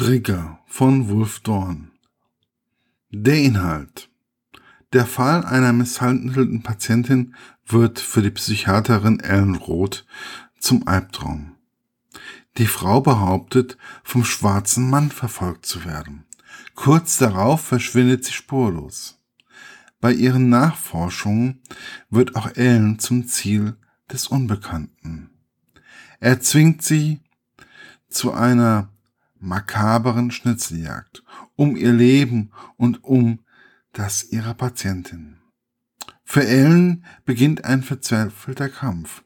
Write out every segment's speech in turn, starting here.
Trigger von Wolf Dorn. Der Inhalt. Der Fall einer misshandelten Patientin wird für die Psychiaterin Ellen Roth zum Albtraum. Die Frau behauptet, vom schwarzen Mann verfolgt zu werden. Kurz darauf verschwindet sie spurlos. Bei ihren Nachforschungen wird auch Ellen zum Ziel des Unbekannten. Er zwingt sie zu einer makaberen Schnitzeljagd um ihr Leben und um das ihrer Patientin. Für Ellen beginnt ein verzweifelter Kampf,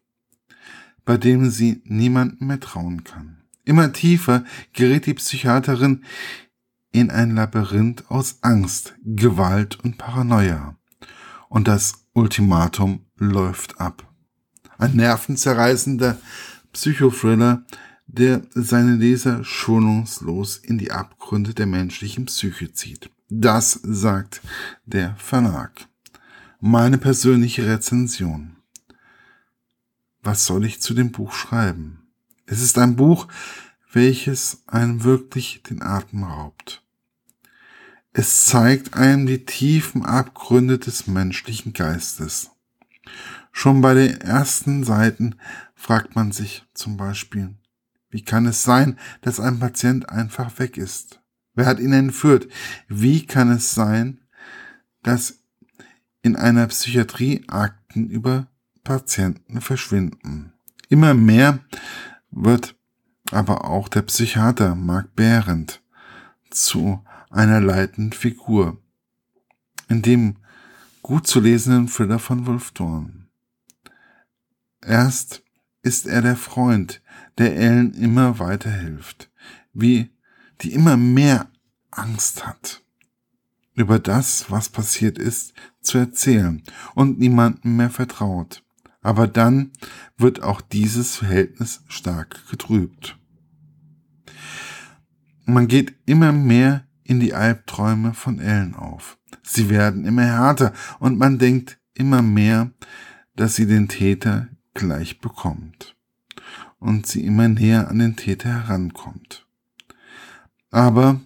bei dem sie niemandem mehr trauen kann. Immer tiefer gerät die Psychiaterin in ein Labyrinth aus Angst, Gewalt und Paranoia. Und das Ultimatum läuft ab. Ein nervenzerreißender Psychothriller, der seine Leser schonungslos in die Abgründe der menschlichen Psyche zieht. Das sagt der Verlag. Meine persönliche Rezension. Was soll ich zu dem Buch schreiben? Es ist ein Buch, welches einem wirklich den Atem raubt. Es zeigt einem die tiefen Abgründe des menschlichen Geistes. Schon bei den ersten Seiten fragt man sich zum Beispiel, wie kann es sein, dass ein Patient einfach weg ist? Wer hat ihn entführt? Wie kann es sein, dass in einer Psychiatrie Akten über Patienten verschwinden? Immer mehr wird aber auch der Psychiater Mark Behrendt zu einer leitenden Figur in dem gut zu lesenden Thriller von Wolf Dorn. Erst ist er der Freund, der Ellen immer weiterhilft, wie die immer mehr Angst hat, über das, was passiert ist, zu erzählen und niemandem mehr vertraut. Aber dann wird auch dieses Verhältnis stark getrübt. Man geht immer mehr in die Albträume von Ellen auf. Sie werden immer härter und man denkt immer mehr, dass sie den Täter gleich bekommt und sie immer näher an den Täter herankommt. Aber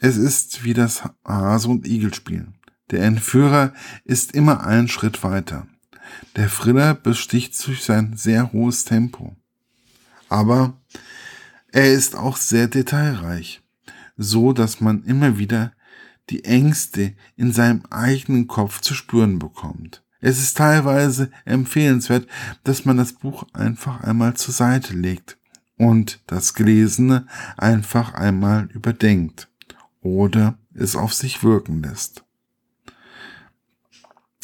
es ist wie das Hase- und Igelspiel. Der Entführer ist immer einen Schritt weiter. Der Thriller besticht durch sein sehr hohes Tempo. Aber er ist auch sehr detailreich, so dass man immer wieder die Ängste in seinem eigenen Kopf zu spüren bekommt. Es ist teilweise empfehlenswert, dass man das Buch einfach einmal zur Seite legt und das Gelesene einfach einmal überdenkt oder es auf sich wirken lässt.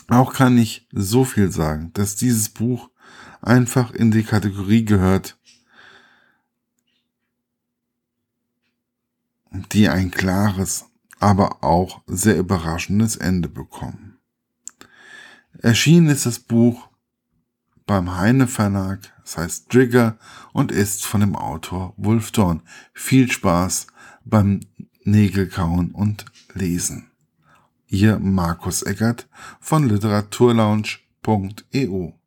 Auch kann ich so viel sagen, dass dieses Buch einfach in die Kategorie gehört, die ein klares, aber auch sehr überraschendes Ende bekommen. Erschienen ist das Buch beim Heine Verlag, das heißt Trigger und ist von dem Autor Wolf Dorn. Viel Spaß beim Nägelkauen und Lesen. Ihr Markus Eckert von literaturlaunch.eu